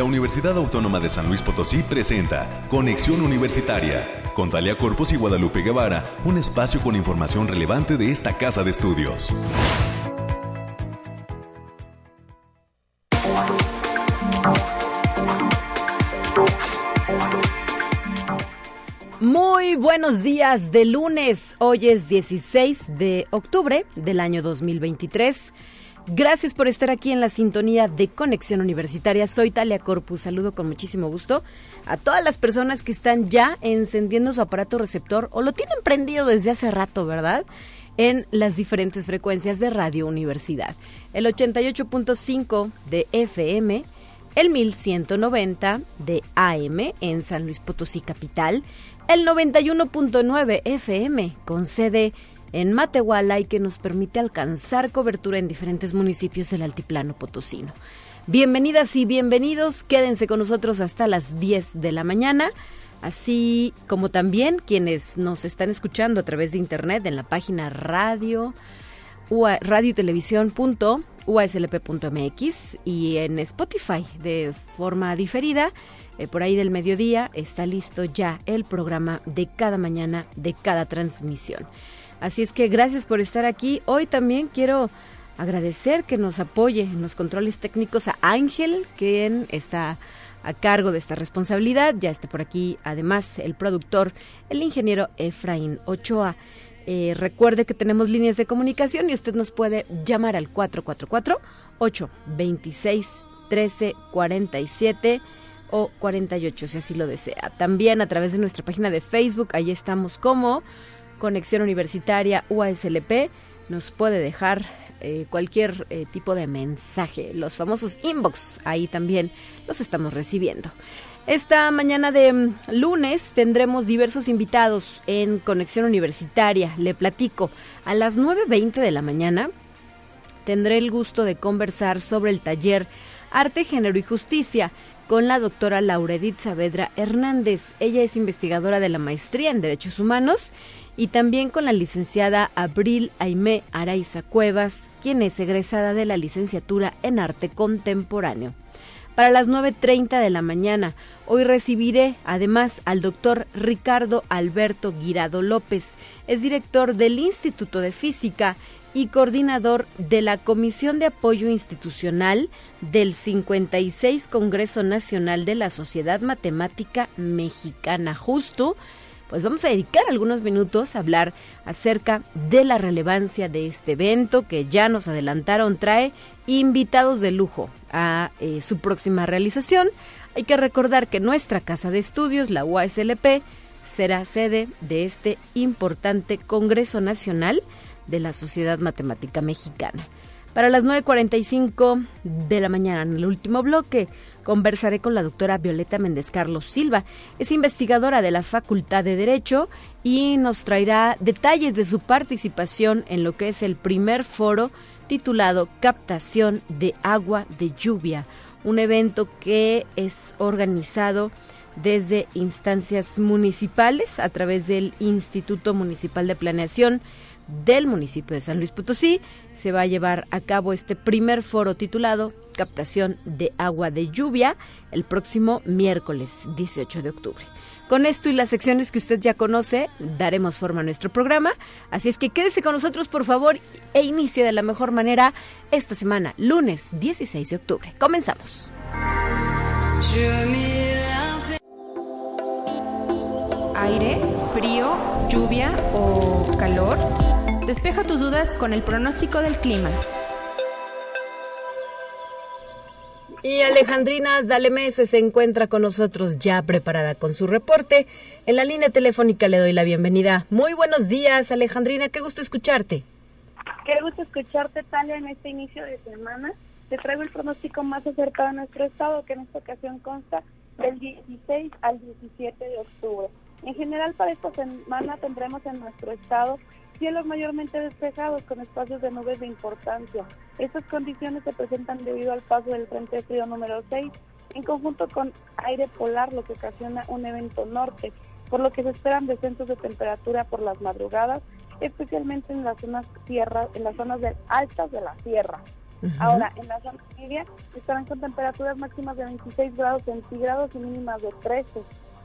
la Universidad Autónoma de San Luis Potosí presenta Conexión Universitaria con Talia Corpus y Guadalupe Guevara, un espacio con información relevante de esta casa de estudios. Muy buenos días de lunes. Hoy es 16 de octubre del año 2023. Gracias por estar aquí en la sintonía de Conexión Universitaria. Soy Talia Corpus. Saludo con muchísimo gusto a todas las personas que están ya encendiendo su aparato receptor o lo tienen prendido desde hace rato, ¿verdad? En las diferentes frecuencias de Radio Universidad. El 88.5 de FM, el 1190 de AM en San Luis Potosí Capital, el 91.9 FM con sede en Matehuala y que nos permite alcanzar cobertura en diferentes municipios del altiplano potosino. Bienvenidas y bienvenidos, quédense con nosotros hasta las 10 de la mañana, así como también quienes nos están escuchando a través de internet en la página radio radio y televisión.uslp.mx y en Spotify de forma diferida. Eh, por ahí del mediodía está listo ya el programa de cada mañana de cada transmisión. Así es que gracias por estar aquí. Hoy también quiero agradecer que nos apoye en los controles técnicos a Ángel, quien está a cargo de esta responsabilidad. Ya está por aquí, además, el productor, el ingeniero Efraín Ochoa. Eh, recuerde que tenemos líneas de comunicación y usted nos puede llamar al 444-826-1347 o 48 si así lo desea. También a través de nuestra página de Facebook, ahí estamos como Conexión Universitaria UASLP nos puede dejar eh, cualquier eh, tipo de mensaje. Los famosos inbox, ahí también los estamos recibiendo. Esta mañana de mm, lunes tendremos diversos invitados en Conexión Universitaria. Le platico, a las 9.20 de la mañana tendré el gusto de conversar sobre el taller Arte, Género y Justicia con la doctora Laura Edith Saavedra Hernández. Ella es investigadora de la maestría en Derechos Humanos y también con la licenciada Abril Aimé Araiza Cuevas, quien es egresada de la licenciatura en Arte Contemporáneo. Para las 9.30 de la mañana, hoy recibiré además al doctor Ricardo Alberto Guirado López, es director del Instituto de Física y coordinador de la Comisión de Apoyo Institucional del 56 Congreso Nacional de la Sociedad Matemática Mexicana, justo pues vamos a dedicar algunos minutos a hablar acerca de la relevancia de este evento que ya nos adelantaron trae invitados de lujo a eh, su próxima realización. Hay que recordar que nuestra casa de estudios, la UASLP, será sede de este importante Congreso Nacional de la Sociedad Matemática Mexicana. Para las 9.45 de la mañana, en el último bloque, conversaré con la doctora Violeta Méndez Carlos Silva. Es investigadora de la Facultad de Derecho y nos traerá detalles de su participación en lo que es el primer foro titulado Captación de Agua de Lluvia, un evento que es organizado desde instancias municipales a través del Instituto Municipal de Planeación del municipio de San Luis Potosí se va a llevar a cabo este primer foro titulado Captación de Agua de Lluvia el próximo miércoles 18 de octubre. Con esto y las secciones que usted ya conoce, daremos forma a nuestro programa. Así es que quédese con nosotros, por favor, e inicie de la mejor manera esta semana, lunes 16 de octubre. Comenzamos. Aire, frío, lluvia o calor. Despeja tus dudas con el pronóstico del clima. Y Alejandrina Dalemese se encuentra con nosotros ya preparada con su reporte. En la línea telefónica le doy la bienvenida. Muy buenos días, Alejandrina, qué gusto escucharte. Qué gusto escucharte, Talia, en este inicio de semana. Te traigo el pronóstico más acertado de nuestro estado, que en esta ocasión consta del 16 al 17 de octubre. En general, para esta semana tendremos en nuestro estado cielos mayormente despejados con espacios de nubes de importancia. Estas condiciones se presentan debido al paso del Frente Frío número 6 en conjunto con aire polar, lo que ocasiona un evento norte, por lo que se esperan descensos de temperatura por las madrugadas, especialmente en las zonas tierra, en las zonas altas de la sierra. Ahora, en la zona media estarán con temperaturas máximas de 26 grados centígrados y mínimas de 13.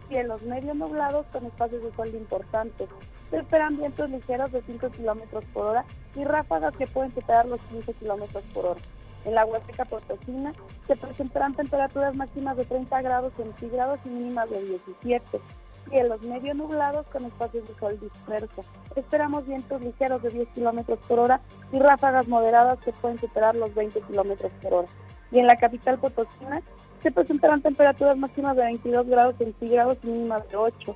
Cielos medio nublados con espacios de sol importantes. Se esperan vientos ligeros de 5 kilómetros por hora y ráfagas que pueden superar los 15 kilómetros por hora. En la Huasteca Potosina se presentarán temperaturas máximas de 30 grados centígrados y mínimas de 17. Cielos medio nublados con espacios de sol disperso. Esperamos vientos ligeros de 10 kilómetros por hora y ráfagas moderadas que pueden superar los 20 kilómetros por hora. Y en la capital Potosina se presentarán temperaturas máximas de 22 grados centígrados y mínimas de 8.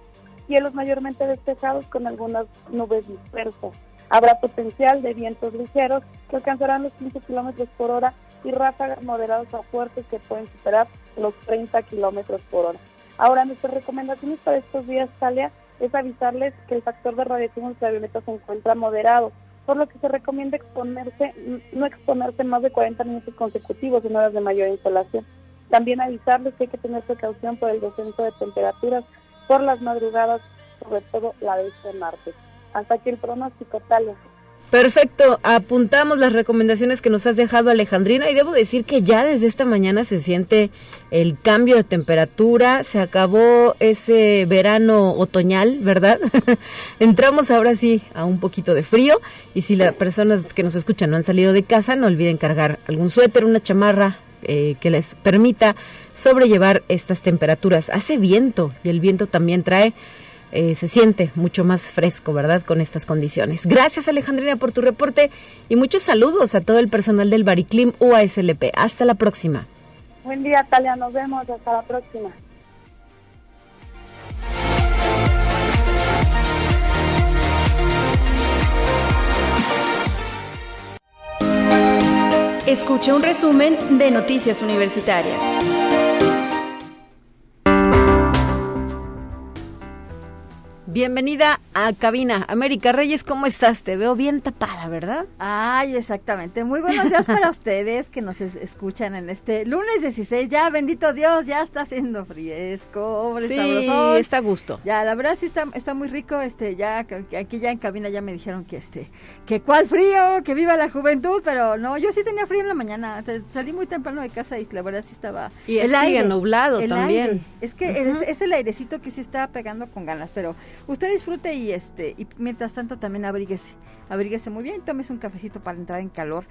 Cielos mayormente despejados con algunas nubes dispersas. Habrá potencial de vientos ligeros que alcanzarán los 15 kilómetros por hora y ráfagas moderadas a fuertes que pueden superar los 30 kilómetros por hora. Ahora, nuestras recomendaciones para estos días, Talia, es avisarles que el factor de radiación ultravioleta se encuentra moderado, por lo que se recomienda exponerse, no exponerse más de 40 minutos consecutivos en horas de mayor insolación. También avisarles que hay que tener precaución por el descenso de temperaturas por las madrugadas, sobre todo la de este martes. Hasta aquí el pronóstico, Talia. Perfecto, apuntamos las recomendaciones que nos has dejado Alejandrina y debo decir que ya desde esta mañana se siente el cambio de temperatura, se acabó ese verano otoñal, ¿verdad? Entramos ahora sí a un poquito de frío y si las personas que nos escuchan no han salido de casa, no olviden cargar algún suéter, una chamarra eh, que les permita sobrellevar estas temperaturas. Hace viento y el viento también trae eh, se siente mucho más fresco, ¿verdad? Con estas condiciones. Gracias Alejandrina por tu reporte y muchos saludos a todo el personal del Bariclim UASLP. Hasta la próxima. Buen día, Talia. Nos vemos. Hasta la próxima. Escucha un resumen de Noticias Universitarias. Bienvenida a cabina. América Reyes, ¿cómo estás? Te veo bien tapada, ¿verdad? Ay, exactamente. Muy buenos días para ustedes que nos escuchan en este lunes 16. Ya, bendito Dios, ya está haciendo fresco, sí, está a gusto. Ya, la verdad sí está, está muy rico. Este, ya aquí ya en cabina ya me dijeron que este, que cuál frío, que viva la juventud, pero no, yo sí tenía frío en la mañana. Salí muy temprano de casa y la verdad sí estaba. Y el aire, nublado también. Es que es el airecito que sí estaba pegando con ganas, pero Usted disfrute y este y mientras tanto también abríguese, abríguese muy bien, tómese un cafecito para entrar en calor.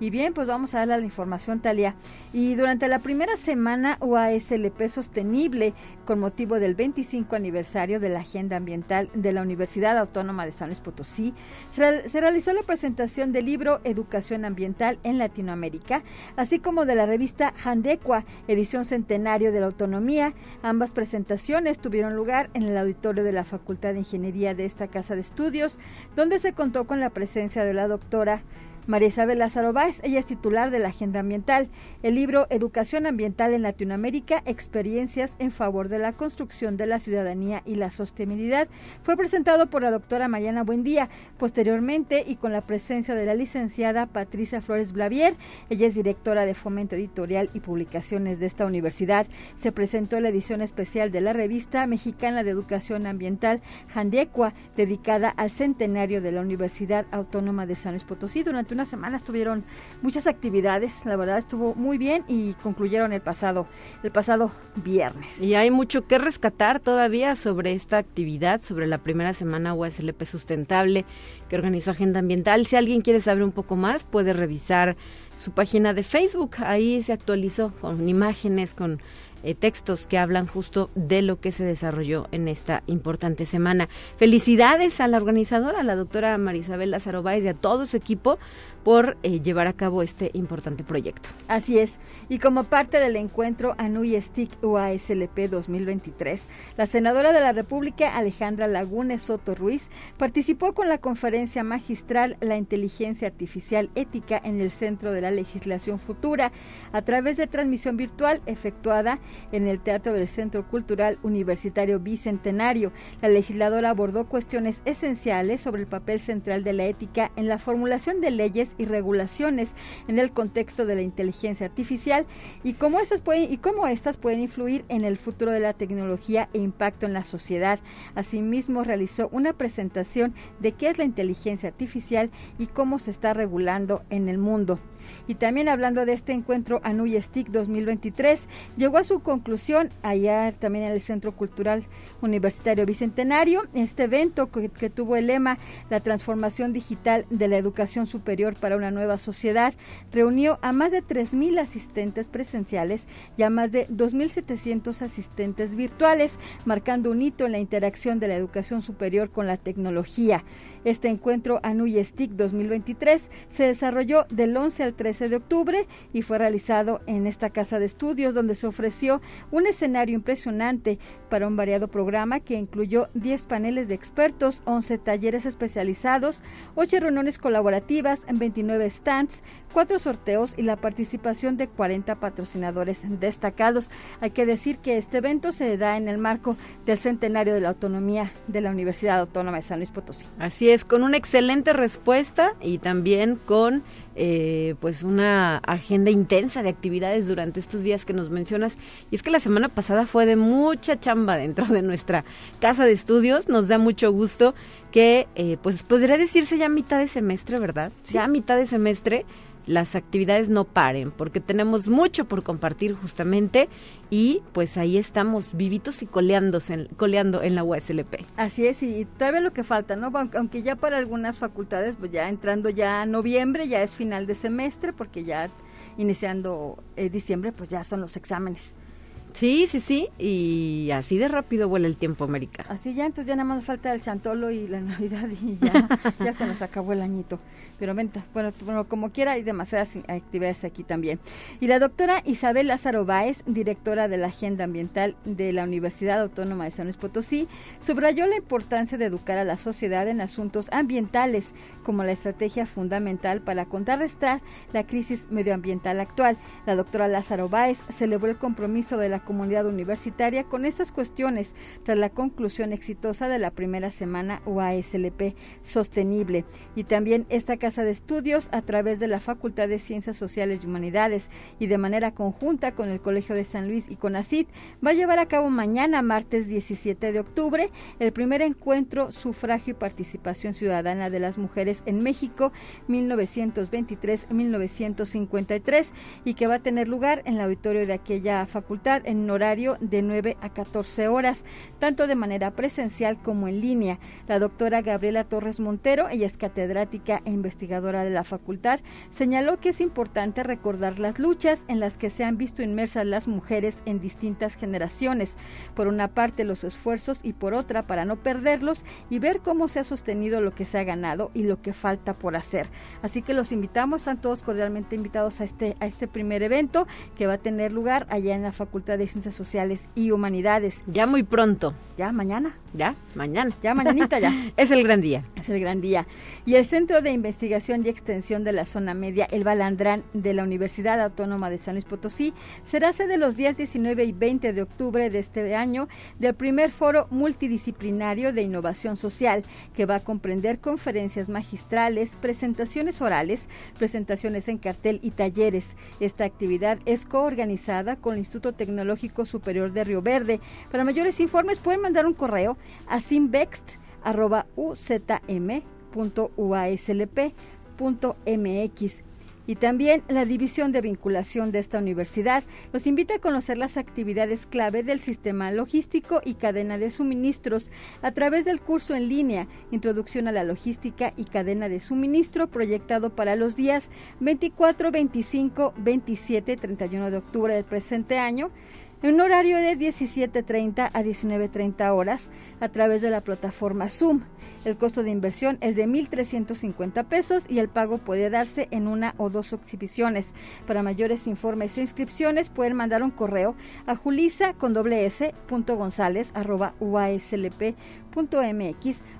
Y bien, pues vamos a darle la información, Talia. Y durante la primera semana UASLP Sostenible, con motivo del 25 aniversario de la Agenda Ambiental de la Universidad Autónoma de San Luis Potosí, se realizó la presentación del libro Educación Ambiental en Latinoamérica, así como de la revista Handecua, edición centenario de la autonomía. Ambas presentaciones tuvieron lugar en el auditorio de la Facultad de Ingeniería de esta casa de estudios, donde se contó con la presencia de la doctora María Isabel Lázaro Báez, ella es titular de la Agenda Ambiental. El libro Educación Ambiental en Latinoamérica, Experiencias en favor de la construcción de la ciudadanía y la sostenibilidad, fue presentado por la doctora Mariana Buendía. Posteriormente, y con la presencia de la licenciada Patricia Flores Blavier, ella es directora de Fomento Editorial y Publicaciones de esta universidad, se presentó la edición especial de la revista mexicana de Educación Ambiental, Handecua, dedicada al centenario de la Universidad Autónoma de San Luis Potosí durante una semana estuvieron muchas actividades, la verdad estuvo muy bien y concluyeron el pasado, el pasado viernes. Y hay mucho que rescatar todavía sobre esta actividad, sobre la primera semana USLP sustentable que organizó Agenda Ambiental. Si alguien quiere saber un poco más, puede revisar su página de Facebook, ahí se actualizó con imágenes, con eh, textos que hablan justo de lo que se desarrolló en esta importante semana. Felicidades a la organizadora, la doctora Marisabel Lázaro Báez y a todo su equipo por eh, llevar a cabo este importante proyecto. Así es. Y como parte del encuentro ANUI STIC UASLP 2023, la senadora de la República, Alejandra Lagunes Soto Ruiz, participó con la conferencia magistral La inteligencia artificial ética en el centro de la legislación futura, a través de transmisión virtual efectuada en el Teatro del Centro Cultural Universitario Bicentenario. La legisladora abordó cuestiones esenciales sobre el papel central de la ética en la formulación de leyes y regulaciones en el contexto de la inteligencia artificial y cómo estas pueden y cómo pueden influir en el futuro de la tecnología e impacto en la sociedad. Asimismo realizó una presentación de qué es la inteligencia artificial y cómo se está regulando en el mundo. Y también hablando de este encuentro Anuy Stick 2023, llegó a su conclusión allá también en el Centro Cultural Universitario Bicentenario, este evento que, que tuvo el lema La transformación digital de la educación superior para una nueva sociedad, reunió a más de 3.000 asistentes presenciales y a más de 2.700 asistentes virtuales, marcando un hito en la interacción de la educación superior con la tecnología. Este encuentro Anuy Stick 2023 se desarrolló del 11 al 13 de octubre y fue realizado en esta casa de estudios donde se ofreció un escenario impresionante para un variado programa que incluyó 10 paneles de expertos, 11 talleres especializados, 8 reuniones colaborativas, 29 stands, 4 sorteos y la participación de 40 patrocinadores destacados. Hay que decir que este evento se da en el marco del centenario de la autonomía de la Universidad Autónoma de San Luis Potosí. Así es, con una excelente respuesta y también con eh, pues una agenda intensa de actividades durante estos días que nos mencionas. Y es que la semana pasada fue de mucha chamba dentro de nuestra casa de estudios. Nos da mucho gusto que, eh, pues podría decirse ya mitad de semestre, ¿verdad? Ya mitad de semestre las actividades no paren, porque tenemos mucho por compartir justamente y pues ahí estamos vivitos y coleándose, coleando en la USLP. Así es, y todavía lo que falta, ¿no? Aunque ya para algunas facultades, pues ya entrando ya noviembre, ya es final de semestre, porque ya iniciando eh, diciembre, pues ya son los exámenes. Sí, sí, sí, y así de rápido vuela el tiempo, América. Así ya, entonces ya nada más falta el chantolo y la Navidad y ya, ya se nos acabó el añito. Pero venta, bueno, bueno, como quiera hay demasiadas actividades aquí también. Y la doctora Isabel Lázaro Báez, directora de la Agenda Ambiental de la Universidad Autónoma de San Luis Potosí, subrayó la importancia de educar a la sociedad en asuntos ambientales como la estrategia fundamental para contrarrestar la crisis medioambiental actual. La doctora Lázaro Báez celebró el compromiso de la comunidad universitaria con estas cuestiones tras la conclusión exitosa de la primera semana UASLP sostenible. Y también esta casa de estudios a través de la Facultad de Ciencias Sociales y Humanidades y de manera conjunta con el Colegio de San Luis y con ACID va a llevar a cabo mañana, martes 17 de octubre, el primer encuentro Sufragio y Participación Ciudadana de las Mujeres en México 1923-1953 y que va a tener lugar en el auditorio de aquella facultad horario de 9 a 14 horas, tanto de manera presencial como en línea. La doctora Gabriela Torres Montero, ella es catedrática e investigadora de la facultad, señaló que es importante recordar las luchas en las que se han visto inmersas las mujeres en distintas generaciones. Por una parte los esfuerzos y por otra para no perderlos y ver cómo se ha sostenido lo que se ha ganado y lo que falta por hacer. Así que los invitamos, están todos cordialmente invitados a este, a este primer evento que va a tener lugar allá en la Facultad de Ciencias Sociales y Humanidades. Ya muy pronto. Ya mañana. Ya, mañana. Ya mañanita ya. es el gran día. Es el gran día. Y el Centro de Investigación y Extensión de la Zona Media, el Balandrán de la Universidad Autónoma de San Luis Potosí, será sede los días 19 y 20 de octubre de este año del primer foro multidisciplinario de innovación social, que va a comprender conferencias magistrales, presentaciones orales, presentaciones en cartel y talleres. Esta actividad es coorganizada con el Instituto Tecnológico Superior de Río Verde. Para mayores informes pueden mandar un correo a simbext.uzm.uaslp.mx. Y también la División de Vinculación de esta universidad los invita a conocer las actividades clave del sistema logístico y cadena de suministros a través del curso en línea Introducción a la Logística y Cadena de Suministro proyectado para los días 24, 25, 27 31 de octubre del presente año en un horario de 17.30 a 19.30 horas a través de la plataforma Zoom. El costo de inversión es de 1.350 pesos y el pago puede darse en una o dos exhibiciones. Para mayores informes e inscripciones pueden mandar un correo a julisa con doble s punto gonzález arroba uaslp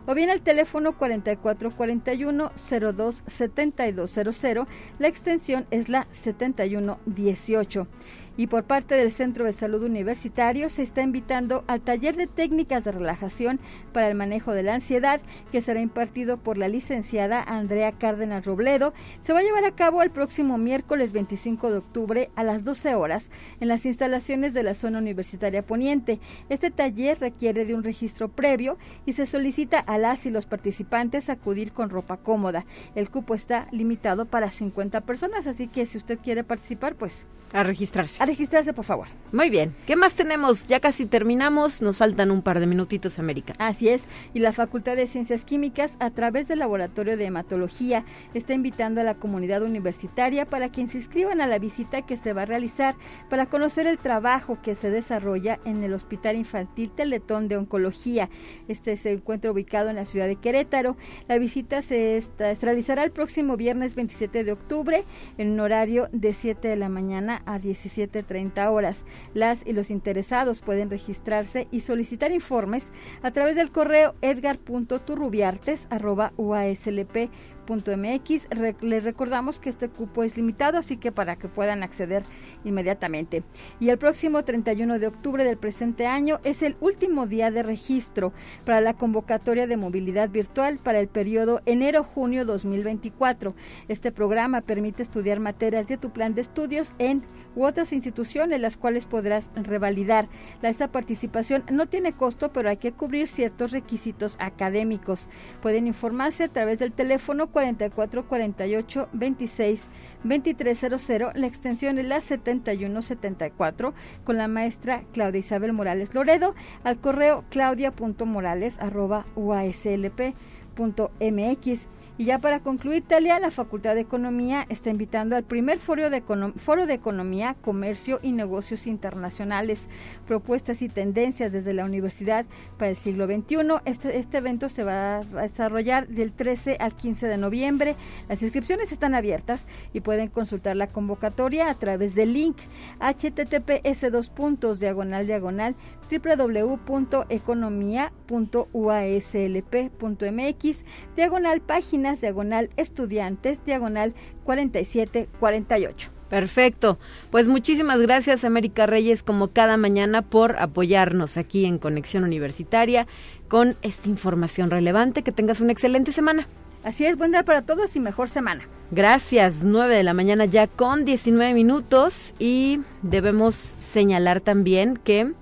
o bien al teléfono 4441 02 7200. La extensión es la 7118 y por parte del Centro de Salud Universitario se está invitando al taller de técnicas de relajación para el manejo de la ansiedad que será impartido por la licenciada Andrea Cárdenas Robledo. Se va a llevar a cabo el próximo miércoles 25 de octubre a las 12 horas en las instalaciones de la zona universitaria poniente. Este taller requiere de un registro previo y se solicita a las y los participantes acudir con ropa cómoda. El cupo está limitado para 50 personas, así que si usted quiere participar, pues a registrarse. A registrarse, por favor. Muy bien. ¿Qué más tenemos? Ya casi terminamos. Nos faltan un par de minutitos, América. Así es. Y la Facultad de Ciencias Químicas, a través del Laboratorio de Hematología, está invitando a la comunidad universitaria para que se inscriban a la visita que se va a realizar para conocer el trabajo que se desarrolla en el Hospital Infantil Teletón de Oncología. Este se encuentra ubicado en la ciudad de Querétaro. La visita se, realizará el próximo viernes 27 de octubre en un horario de 7 de la mañana a 17 30 horas. Las y los interesados pueden registrarse y solicitar informes a través del correo edgar.turrubiartes.uaslp mx Les recordamos que este cupo es limitado, así que para que puedan acceder inmediatamente. Y el próximo 31 de octubre del presente año es el último día de registro para la convocatoria de movilidad virtual para el periodo enero-junio 2024. Este programa permite estudiar materias de tu plan de estudios en u otras instituciones las cuales podrás revalidar. La, esta participación no tiene costo, pero hay que cubrir ciertos requisitos académicos. Pueden informarse a través del teléfono 44 48 26 2300. La extensión es la 7174 con la maestra Claudia Isabel Morales Loredo al correo claudia.morales.uaslp mx Y ya para concluir, Talia, la Facultad de Economía está invitando al primer foro de, foro de Economía, Comercio y Negocios Internacionales, propuestas y tendencias desde la universidad para el siglo XXI. Este, este evento se va a desarrollar del 13 al 15 de noviembre. Las inscripciones están abiertas y pueden consultar la convocatoria a través del link https dos puntos diagonal diagonal www.economía.uaslp.mx, diagonal páginas, diagonal estudiantes, diagonal 4748. Perfecto. Pues muchísimas gracias, América Reyes, como cada mañana, por apoyarnos aquí en Conexión Universitaria con esta información relevante. Que tengas una excelente semana. Así es, buen día para todos y mejor semana. Gracias, 9 de la mañana ya con 19 minutos y debemos señalar también que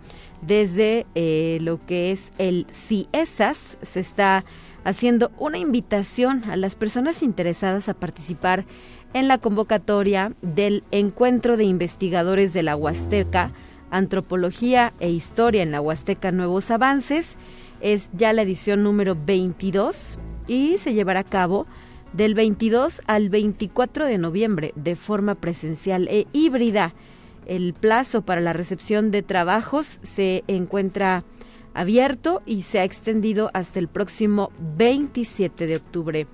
desde eh, lo que es el CIESAS. Se está haciendo una invitación a las personas interesadas a participar en la convocatoria del Encuentro de Investigadores de la Huasteca, Antropología e Historia en la Huasteca Nuevos Avances. Es ya la edición número 22 y se llevará a cabo del 22 al 24 de noviembre de forma presencial e híbrida el plazo para la recepción de trabajos se encuentra abierto y se ha extendido hasta el próximo 27 de octubre.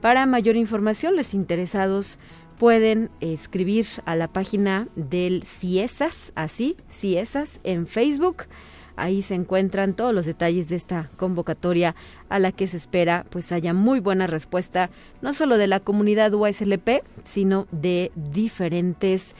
Para mayor información, los interesados pueden escribir a la página del CIESAS, así, CIESAS, en Facebook. Ahí se encuentran todos los detalles de esta convocatoria a la que se espera pues haya muy buena respuesta, no solo de la comunidad USLP, sino de diferentes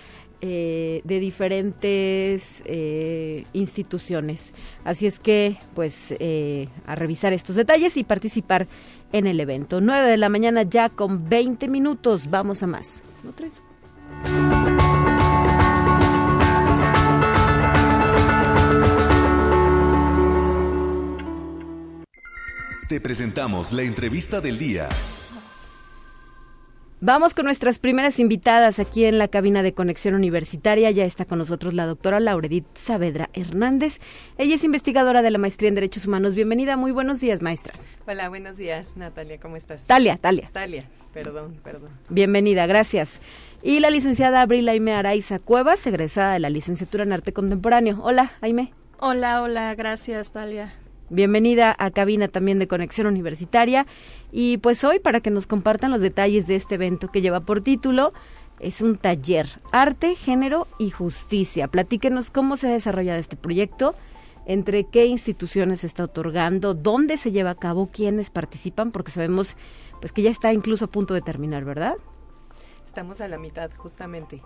eh, de diferentes eh, instituciones. Así es que, pues, eh, a revisar estos detalles y participar en el evento. 9 de la mañana ya con 20 minutos. Vamos a más. ¿No tres? Te presentamos la entrevista del día. Vamos con nuestras primeras invitadas aquí en la cabina de Conexión Universitaria. Ya está con nosotros la doctora Lauredit Saavedra Hernández. Ella es investigadora de la Maestría en Derechos Humanos. Bienvenida, muy buenos días, maestra. Hola, buenos días, Natalia, ¿cómo estás? Talia, Talia. Talia, perdón, perdón. Bienvenida, gracias. Y la licenciada Abril Aime Araiza Cuevas, egresada de la licenciatura en Arte Contemporáneo. Hola, Aime. Hola, hola, gracias, Talia. Bienvenida a cabina también de Conexión Universitaria. Y pues hoy para que nos compartan los detalles de este evento que lleva por título es un taller Arte, Género y Justicia. Platíquenos cómo se ha desarrollado este proyecto entre qué instituciones se está otorgando, dónde se lleva a cabo, quiénes participan, porque sabemos pues que ya está incluso a punto de terminar, ¿verdad? Estamos a la mitad, justamente.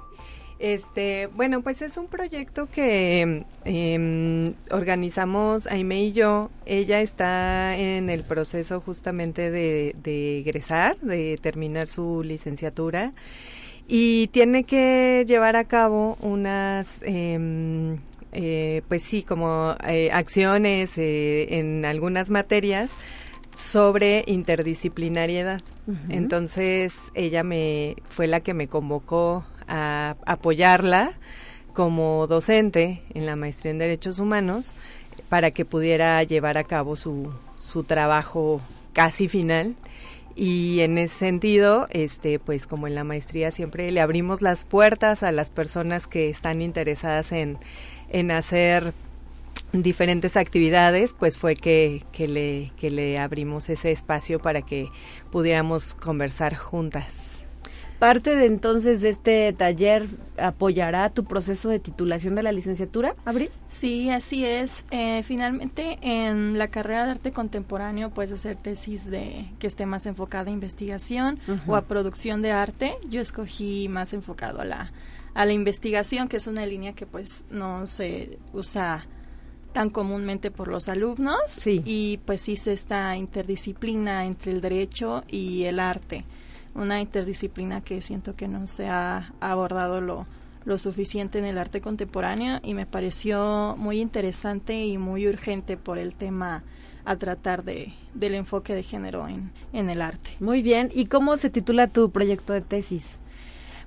Este, bueno, pues es un proyecto que em, organizamos Aime y yo. Ella está en el proceso justamente de, de egresar, de terminar su licenciatura y tiene que llevar a cabo unas em, eh, pues sí, como eh, acciones eh, en algunas materias sobre interdisciplinariedad. Entonces ella me fue la que me convocó a apoyarla como docente en la maestría en derechos humanos para que pudiera llevar a cabo su, su trabajo casi final y en ese sentido, este, pues como en la maestría siempre le abrimos las puertas a las personas que están interesadas en, en hacer diferentes actividades, pues fue que, que, le, que le abrimos ese espacio para que pudiéramos conversar juntas. Parte de entonces de este taller apoyará tu proceso de titulación de la licenciatura, Abril. Sí, así es. Eh, finalmente, en la carrera de arte contemporáneo puedes hacer tesis de que esté más enfocada a investigación o a producción de arte. Yo escogí más enfocado a la a la investigación, que es una línea que pues no se usa tan comúnmente por los alumnos sí. y pues hice esta interdisciplina entre el derecho y el arte una interdisciplina que siento que no se ha abordado lo, lo suficiente en el arte contemporáneo y me pareció muy interesante y muy urgente por el tema a tratar de, del enfoque de género en, en el arte. Muy bien, ¿y cómo se titula tu proyecto de tesis?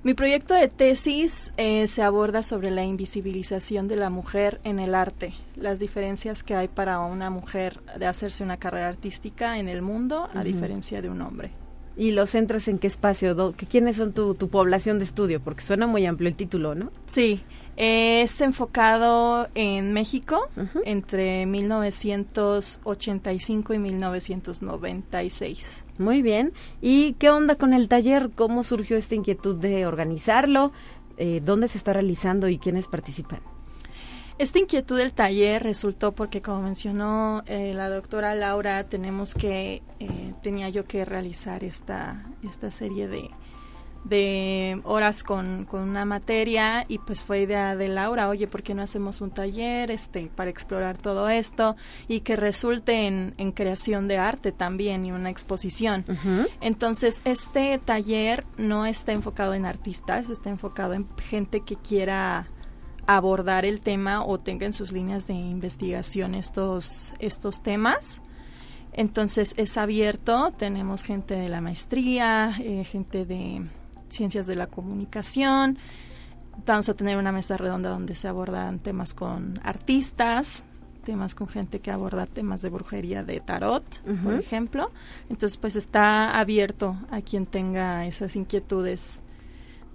Mi proyecto de tesis eh, se aborda sobre la invisibilización de la mujer en el arte, las diferencias que hay para una mujer de hacerse una carrera artística en el mundo a diferencia de un hombre. ¿Y los centras en qué espacio? ¿Quiénes son tu, tu población de estudio? Porque suena muy amplio el título, ¿no? Sí, es enfocado en México entre 1985 y 1996. Muy bien. ¿Y qué onda con el taller? ¿Cómo surgió esta inquietud de organizarlo? Eh, ¿Dónde se está realizando y quiénes participan? Esta inquietud del taller resultó porque, como mencionó eh, la doctora Laura, tenemos que, eh, tenía yo que realizar esta, esta serie de, de horas con, con, una materia y pues fue idea de Laura, oye, ¿por qué no hacemos un taller este para explorar todo esto y que resulte en, en creación de arte también y una exposición? Entonces, este taller no está enfocado en artistas, está enfocado en gente que quiera abordar el tema o tenga en sus líneas de investigación estos, estos temas. Entonces es abierto, tenemos gente de la maestría, eh, gente de ciencias de la comunicación, vamos a tener una mesa redonda donde se abordan temas con artistas, temas con gente que aborda temas de brujería de tarot, por ejemplo. Entonces pues está abierto a quien tenga esas inquietudes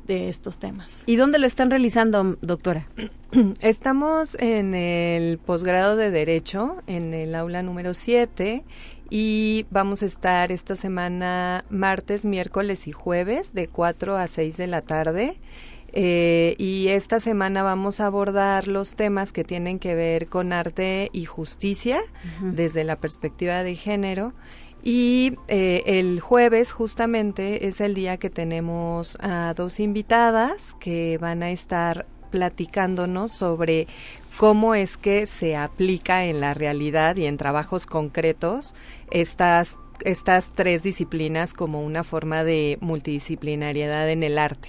de estos temas. ¿Y dónde lo están realizando, doctora? Estamos en el posgrado de Derecho, en el aula número 7, y vamos a estar esta semana martes, miércoles y jueves de 4 a 6 de la tarde. Eh, y esta semana vamos a abordar los temas que tienen que ver con arte y justicia desde la perspectiva de género y eh, el jueves justamente es el día que tenemos a dos invitadas que van a estar platicándonos sobre cómo es que se aplica en la realidad y en trabajos concretos estas estas tres disciplinas como una forma de multidisciplinariedad en el arte.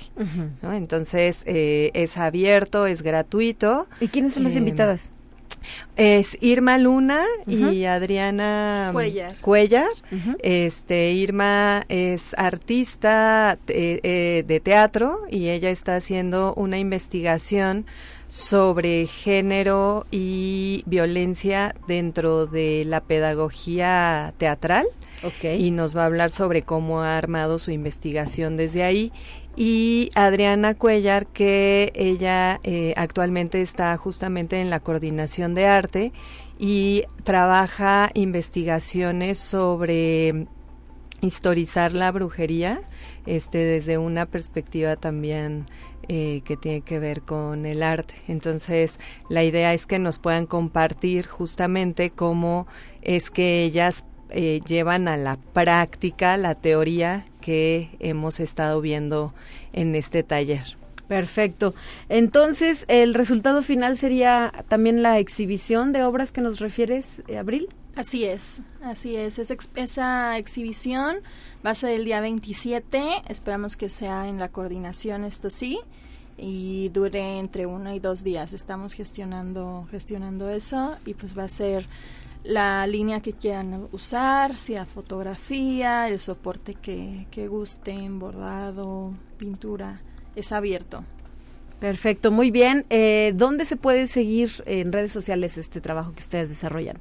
Entonces, eh, es abierto, es gratuito. ¿Y quiénes son las eh, invitadas? Es Irma Luna y Adriana Cuellar. Este Irma es artista de, eh, de teatro y ella está haciendo una investigación sobre género y violencia dentro de la pedagogía teatral. Y nos va a hablar sobre cómo ha armado su investigación desde ahí y Adriana Cuellar, que ella eh, actualmente está justamente en la coordinación de arte y trabaja investigaciones sobre historizar la brujería este desde una perspectiva también eh, que tiene que ver con el arte. Entonces, la idea es que nos puedan compartir justamente cómo es que ellas eh, llevan a la práctica la teoría que hemos estado viendo en este taller. Perfecto. Entonces, ¿el resultado final sería también la exhibición de obras que nos refieres, eh, Abril? Así es, así es. esa exhibición va a ser el día 27. Esperamos que sea en la coordinación, esto sí, y dure entre uno y dos días. Estamos gestionando, gestionando eso y pues va a ser la línea que quieran usar, sea fotografía, el soporte que, que gusten, bordado, pintura es abierto. Perfecto, muy bien. Eh, ¿Dónde se puede seguir en redes sociales este trabajo que ustedes desarrollan?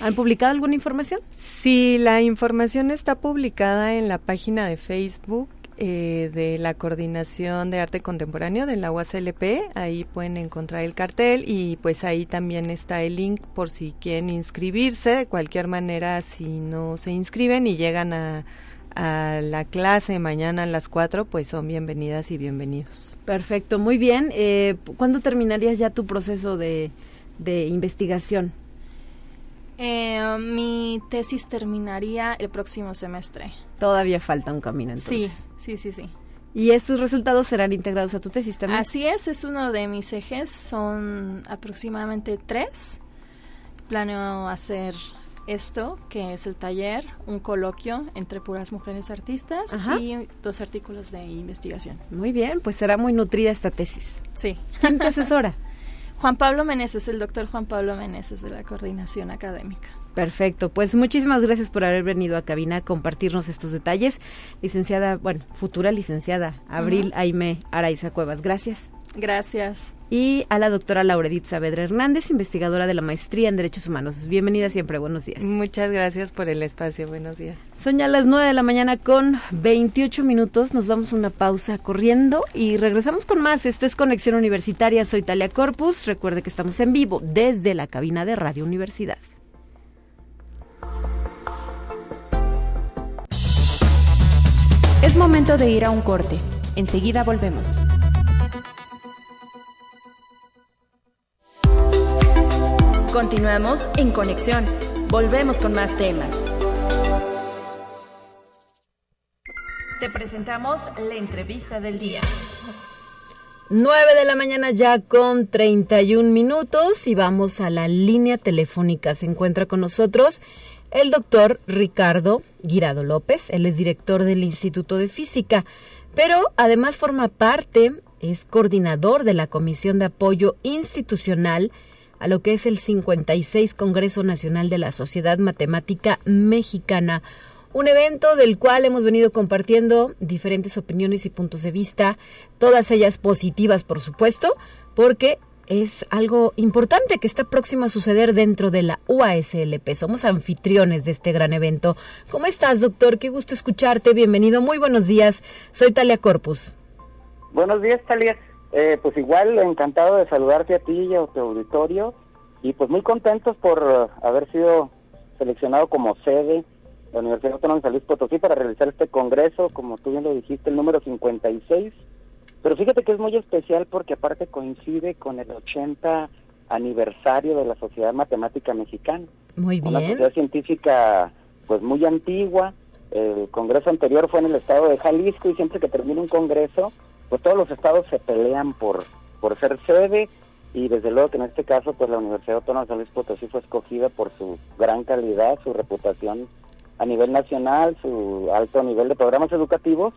¿Han publicado alguna información? Sí, la información está publicada en la página de Facebook eh, de la Coordinación de Arte Contemporáneo de la UASLP. Ahí pueden encontrar el cartel y pues ahí también está el link por si quieren inscribirse. De cualquier manera, si no se inscriben y llegan a a la clase mañana a las 4, pues son bienvenidas y bienvenidos. Perfecto, muy bien. Eh, ¿Cuándo terminarías ya tu proceso de, investigación? Eh, mi tesis terminaría el próximo semestre. Todavía falta un camino entonces. Sí, sí, sí, sí. ¿Y estos resultados serán integrados a tu tesis también? Así es, es uno de mis ejes, son aproximadamente tres. Planeo hacer esto, que es el taller, un coloquio entre puras mujeres artistas y dos artículos de investigación. Muy bien, pues será muy nutrida esta tesis. Sí. ¿Quién te asesora? Juan Pablo Meneses, el doctor Juan Pablo Meneses de la Coordinación Académica. Perfecto, pues muchísimas gracias por haber venido a cabina a compartirnos estos detalles. Licenciada, bueno, futura licenciada, Abril Aime Araiza Cuevas, gracias. Gracias. Y a la doctora Lauredit Saavedra Hernández, investigadora de la maestría en Derechos Humanos. Bienvenida siempre, buenos días. Muchas gracias por el espacio, buenos días. Son ya las 9 de la mañana con 28 minutos, nos vamos a una pausa corriendo y regresamos con más. Esto es Conexión Universitaria, soy Talia Corpus. Recuerde que estamos en vivo desde la cabina de Radio Universidad. Es momento de ir a un corte. Enseguida volvemos. Continuamos en conexión. Volvemos con más temas. Te presentamos la entrevista del día. 9 de la mañana ya con 31 minutos y vamos a la línea telefónica. Se encuentra con nosotros el doctor Ricardo Guirado López. Él es director del Instituto de Física, pero además forma parte, es coordinador de la Comisión de Apoyo Institucional a lo que es el 56 Congreso Nacional de la Sociedad Matemática Mexicana, un evento del cual hemos venido compartiendo diferentes opiniones y puntos de vista, todas ellas positivas, por supuesto, porque es algo importante que está próximo a suceder dentro de la UASLP. Somos anfitriones de este gran evento. ¿Cómo estás, doctor? Qué gusto escucharte. Bienvenido. Muy buenos días. Soy Talia Corpus. Buenos días, Talia. Eh, pues igual encantado de saludarte a ti y a tu auditorio y pues muy contentos por haber sido seleccionado como sede de la Universidad Autónoma de San Potosí para realizar este congreso, como tú bien lo dijiste, el número 56. Pero fíjate que es muy especial porque aparte coincide con el 80 aniversario de la Sociedad Matemática Mexicana. Muy bien. Una sociedad científica pues muy antigua. El congreso anterior fue en el estado de Jalisco y siempre que termina un congreso pues todos los estados se pelean por, por ser sede y desde luego que en este caso pues la Universidad Autónoma de San Luis Potosí fue escogida por su gran calidad, su reputación a nivel nacional, su alto nivel de programas educativos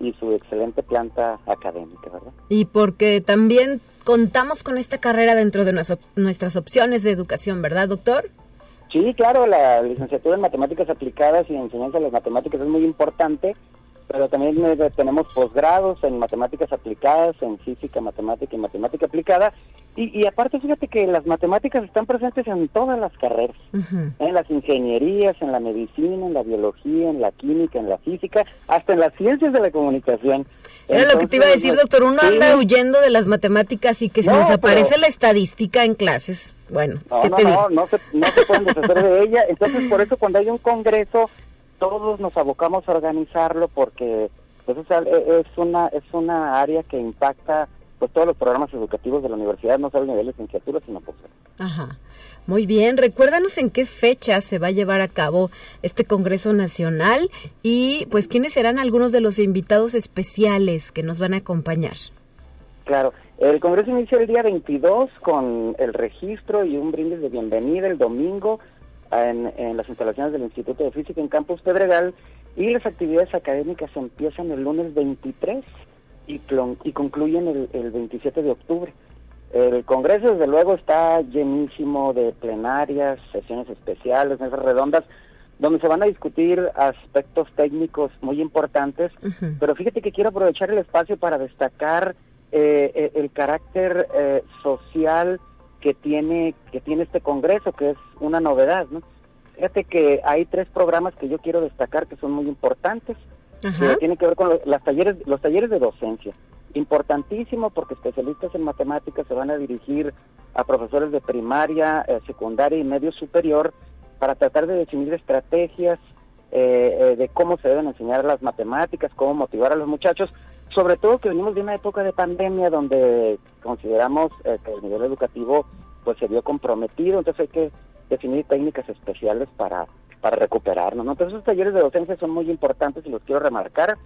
y su excelente planta académica, ¿verdad? Y porque también contamos con esta carrera dentro de nuestras opciones de educación, ¿verdad, doctor? Sí, claro, la licenciatura en matemáticas aplicadas y enseñanza de las matemáticas es muy importante pero también eh, tenemos posgrados en matemáticas aplicadas, en física, matemática y matemática aplicada. Y, aparte, fíjate que las matemáticas están presentes en todas las carreras, en las ingenierías, en la medicina, en la biología, en la química, en la física, hasta en las ciencias de la comunicación. Era lo que te iba a decir, doctor, uno anda huyendo de las matemáticas y que se nos aparece la estadística en clases. Bueno, no, no, no, no, se, no se pueden deshacer de ella. Entonces, por eso cuando hay un congreso todos nos abocamos a organizarlo porque pues, es una es una área que impacta pues todos los programas educativos de la universidad, no solo a nivel de licenciatura, sino posgrado. Ajá. Muy bien, recuérdanos en qué fecha se va a llevar a cabo este Congreso Nacional y pues quiénes serán algunos de los invitados especiales que nos van a acompañar. Claro, el Congreso inicia el día 22 con el registro y un brindis de bienvenida el domingo en, en las instalaciones del Instituto de Física en Campus Pedregal y las actividades académicas empiezan el lunes 23 y, y concluyen el, el 27 de octubre. El Congreso, desde luego, está llenísimo de plenarias, sesiones especiales, mesas redondas, donde se van a discutir aspectos técnicos muy importantes, pero fíjate que quiero aprovechar el espacio para destacar eh, eh, el carácter eh, social que tiene que tiene este Congreso, que es una novedad, ¿no? Fíjate que hay tres programas que yo quiero destacar que son muy importantes, que tienen que ver con los, las talleres, los talleres de docencia. Importantísimo porque especialistas en matemáticas se van a dirigir a profesores de primaria, eh, secundaria y medio superior para tratar de definir estrategias eh, eh, de cómo se deben enseñar las matemáticas, cómo motivar a los muchachos, sobre todo que venimos de una época de pandemia donde consideramos que el nivel educativo pues se vio comprometido, entonces hay que definir técnicas especiales para para recuperarnos. ¿no? Entonces, esos talleres de docencia son muy importantes y los quiero remarcar.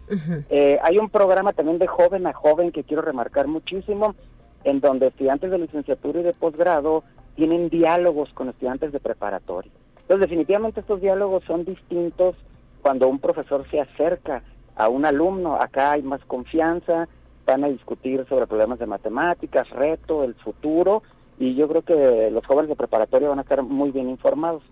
Eh, hay un programa también de joven a joven que quiero remarcar muchísimo, en donde estudiantes de licenciatura y de posgrado tienen diálogos con estudiantes de preparatoria. Entonces, definitivamente estos diálogos son distintos cuando un profesor se acerca a un alumno. Acá hay más confianza, van a discutir sobre problemas de matemáticas, reto, el futuro, y yo creo que los jóvenes de preparatoria van a estar muy bien informados.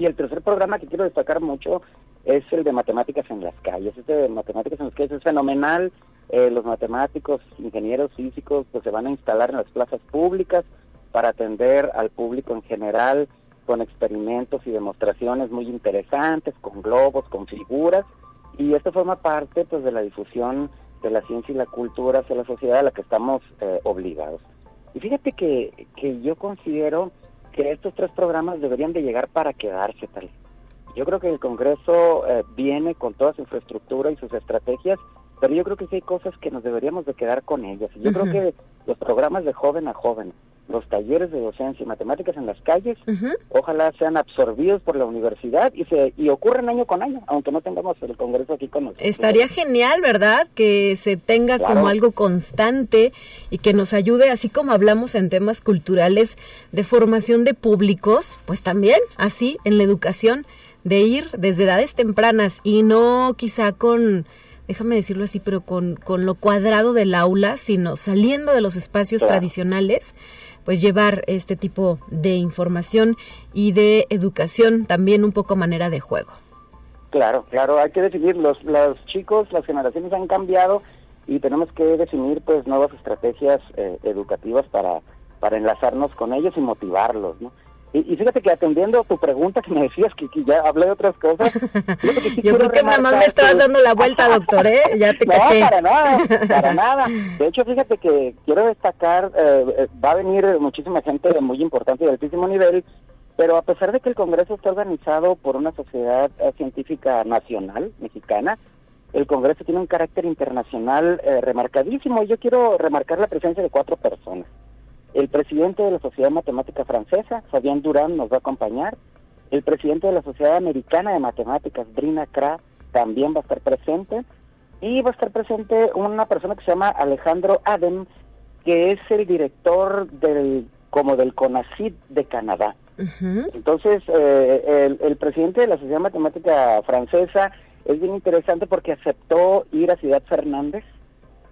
Y el tercer programa que quiero destacar mucho es el de matemáticas en las calles. Este de matemáticas en las calles es fenomenal. Eh, los matemáticos, ingenieros físicos, pues se van a instalar en las plazas públicas para atender al público en general con experimentos y demostraciones muy interesantes, con globos, con figuras. Y esto forma parte pues de la difusión de la ciencia y la cultura hacia la sociedad a la que estamos eh, obligados. Y fíjate que, que yo considero que estos tres programas deberían de llegar para quedarse tal. Yo creo que el Congreso eh, viene con toda su infraestructura y sus estrategias, pero yo creo que sí hay cosas que nos deberíamos de quedar con ellas. Yo creo que los programas de joven a joven, los talleres de docencia y matemáticas en las calles, ojalá sean absorbidos por la universidad y se y ocurren año con año, aunque no tengamos el Congreso aquí con nosotros. Estaría genial, ¿verdad? Que se tenga como algo constante y que nos ayude, así como hablamos en temas culturales de formación de públicos, pues también así en la educación de ir desde edades tempranas y no quizá con déjame decirlo así, pero con, con lo cuadrado del aula, sino saliendo de los espacios tradicionales pues llevar este tipo de información y de educación también un poco manera de juego. Claro, claro, hay que definir, los, los chicos, las generaciones han cambiado y tenemos que definir pues nuevas estrategias eh, educativas para, para enlazarnos con ellos y motivarlos, ¿no? Y, fíjate que atendiendo tu pregunta que me decías que, ya hablé de otras cosas. Yo creo que nada más me estabas dando la vuelta, doctor, ¿eh? Ya te no, para nada, para nada. De hecho, fíjate que quiero destacar, eh, eh, va a venir muchísima gente de muy importante y de altísimo nivel, pero a pesar de que el Congreso está organizado por una sociedad eh, científica nacional, mexicana, el Congreso tiene un carácter internacional remarcadísimo. Y yo quiero remarcar la presencia de cuatro personas. El presidente de la Sociedad Matemática Francesa, Fabián Durán, nos va a acompañar. El presidente de la Sociedad Americana de Matemáticas, Brina Kra, también va a estar presente. Y va a estar presente una persona que se llama Alejandro Adem, que es el director del como del CONACYT de Canadá. Entonces, eh, el, el, presidente de la Sociedad Matemática Francesa es bien interesante porque aceptó ir a Ciudad Fernández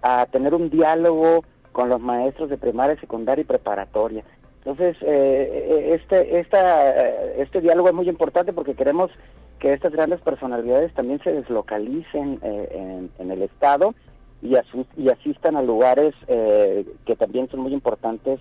a tener un diálogo con los maestros de primaria, secundaria y preparatoria. Entonces, eh, eh, este, esta, eh, este diálogo es muy importante porque queremos que estas grandes personalidades también se deslocalicen en, el Estado y, y asistan a lugares que también son muy importantes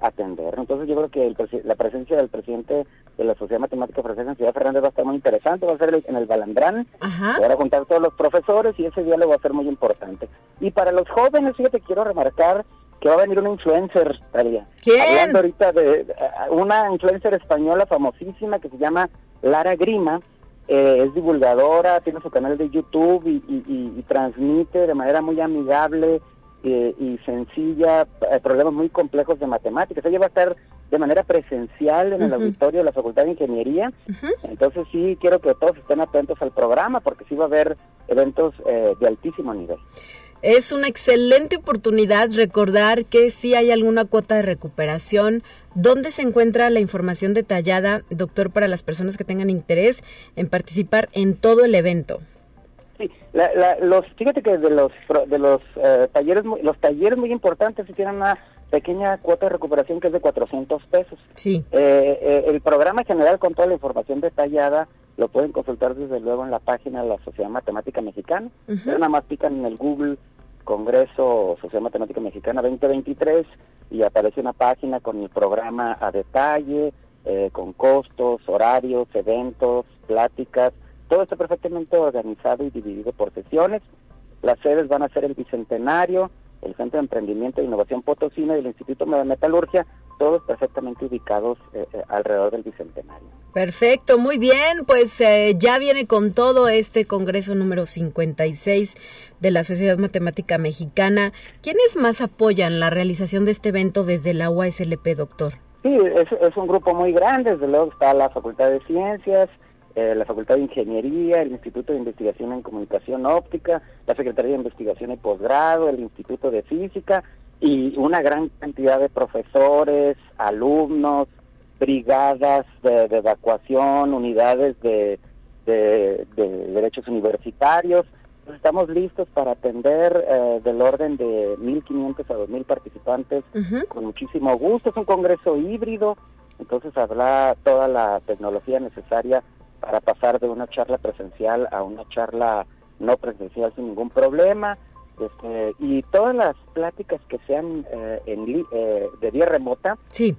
atender. Entonces yo creo que la presencia del presidente de la Sociedad Matemática Francesa en Ciudad Fernández va a estar muy interesante, va a ser en el Balandrán, va a juntar todos los profesores y ese diálogo va a ser muy importante. Y para los jóvenes, fíjate, quiero remarcar que va a venir una influencer, Talia. ¿Quién? Hablando ahorita de una influencer española famosísima que se llama Lara Grima, eh, es divulgadora, tiene su canal de YouTube y, y transmite de manera muy amigable eh, y sencilla, eh, problemas muy complejos de matemáticas. Ella va a estar de manera presencial en el auditorio de la Facultad de Ingeniería. Entonces sí quiero que todos estén atentos al programa porque sí va a haber eventos eh, de altísimo nivel. Es una excelente oportunidad recordar que si hay alguna cuota de recuperación. ¿Dónde se encuentra la información detallada, doctor, para las personas que tengan interés en participar en todo el evento? Sí, los, fíjate que de los de los eh, talleres los talleres muy importantes tienen una pequeña cuota de recuperación que es de 400 pesos. Sí. Eh, eh, el programa general con toda la información detallada lo pueden consultar desde luego en la página de la Sociedad Matemática Mexicana. Nada más pican en el Google Congreso Sociedad Matemática Mexicana 2023 y aparece una página con el programa a detalle, con costos, horarios, eventos, pláticas todo está perfectamente organizado y dividido por sesiones. Las sedes van a ser el Bicentenario, el Centro de Emprendimiento e Innovación Potosina y el Instituto de Metalurgia, todos perfectamente ubicados eh, eh, alrededor del Bicentenario. Perfecto, muy bien, pues eh, ya viene con todo este Congreso número 56 de la Sociedad Matemática Mexicana. ¿Quiénes más apoyan la realización de este evento desde la UASLP, doctor? Sí, es, es un grupo muy grande, desde luego está la Facultad de Ciencias, eh, la Facultad de Ingeniería, el Instituto de Investigación en Comunicación Óptica, la Secretaría de Investigación y Posgrado, el Instituto de Física y una gran cantidad de profesores, alumnos, brigadas de, evacuación, unidades de, derechos universitarios. estamos listos para atender eh, del orden de 1.500 a 2.000 participantes con muchísimo gusto. Es un congreso híbrido, entonces habrá toda la tecnología necesaria para pasar de una charla presencial a una charla no presencial sin ningún problema. Este, y todas las pláticas que sean eh, en, eh, de vía remota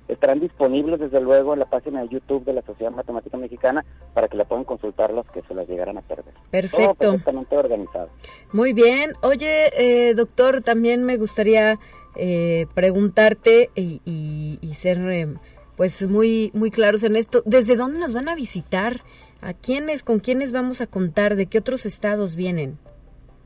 estarán disponibles desde luego en la página de YouTube de la Sociedad Matemática Mexicana para que la puedan consultar los que se las llegaran a perder. Perfecto. Todo perfectamente organizado. Muy bien. Oye, eh, doctor, también me gustaría preguntarte y, y ser pues muy muy claros en esto. ¿Desde dónde nos van a visitar? ¿A quiénes, con quiénes vamos a contar? ¿De qué otros estados vienen?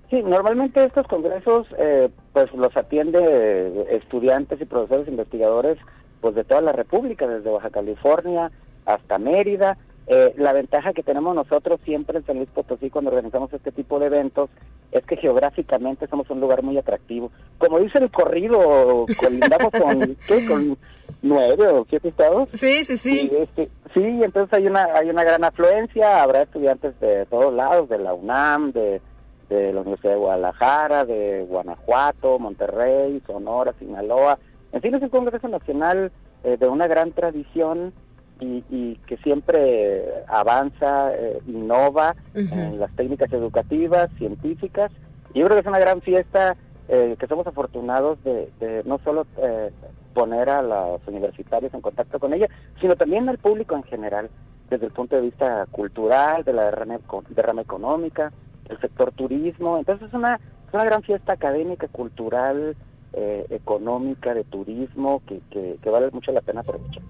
Sí, normalmente estos congresos eh, pues los atiende estudiantes y profesores investigadores pues de toda la República, desde Baja California hasta Mérida. Eh, la ventaja que tenemos nosotros siempre en San Luis Potosí cuando organizamos este tipo de eventos es que geográficamente somos un lugar muy atractivo. Como dice el corrido, colindamos con, ¿qué? con nueve o siete estados. Sí, sí, sí. Este, sí, entonces hay una, hay una gran afluencia, habrá estudiantes de todos lados, de la UNAM, de, de la Universidad de Guadalajara, de Guanajuato, Monterrey, Sonora, Sinaloa. En fin, es un Congreso Nacional eh, de una gran tradición y, y que siempre avanza, eh, innova en las técnicas educativas, científicas. Y yo creo que es una gran fiesta eh, que somos afortunados de, de no solo eh, poner a los universitarios en contacto con ella, sino también al público en general, desde el punto de vista cultural, de la derrama, derrama económica, el sector turismo. Entonces es una, es una gran fiesta académica, cultural, eh, económica, de turismo, que, que, vale mucho la pena aprovechar.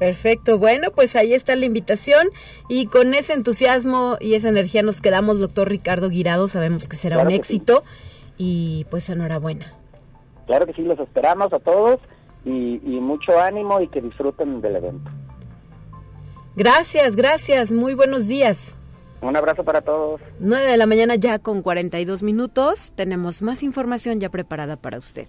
Perfecto, bueno, pues ahí está la invitación y con ese entusiasmo y esa energía nos quedamos, doctor Ricardo Guirado, sabemos que será un éxito y pues enhorabuena. Claro que sí, los esperamos a todos y, mucho ánimo y que disfruten del evento. Gracias, gracias, muy buenos días. Un abrazo para todos. 9 de la mañana ya con 42 minutos. Tenemos más información ya preparada para usted.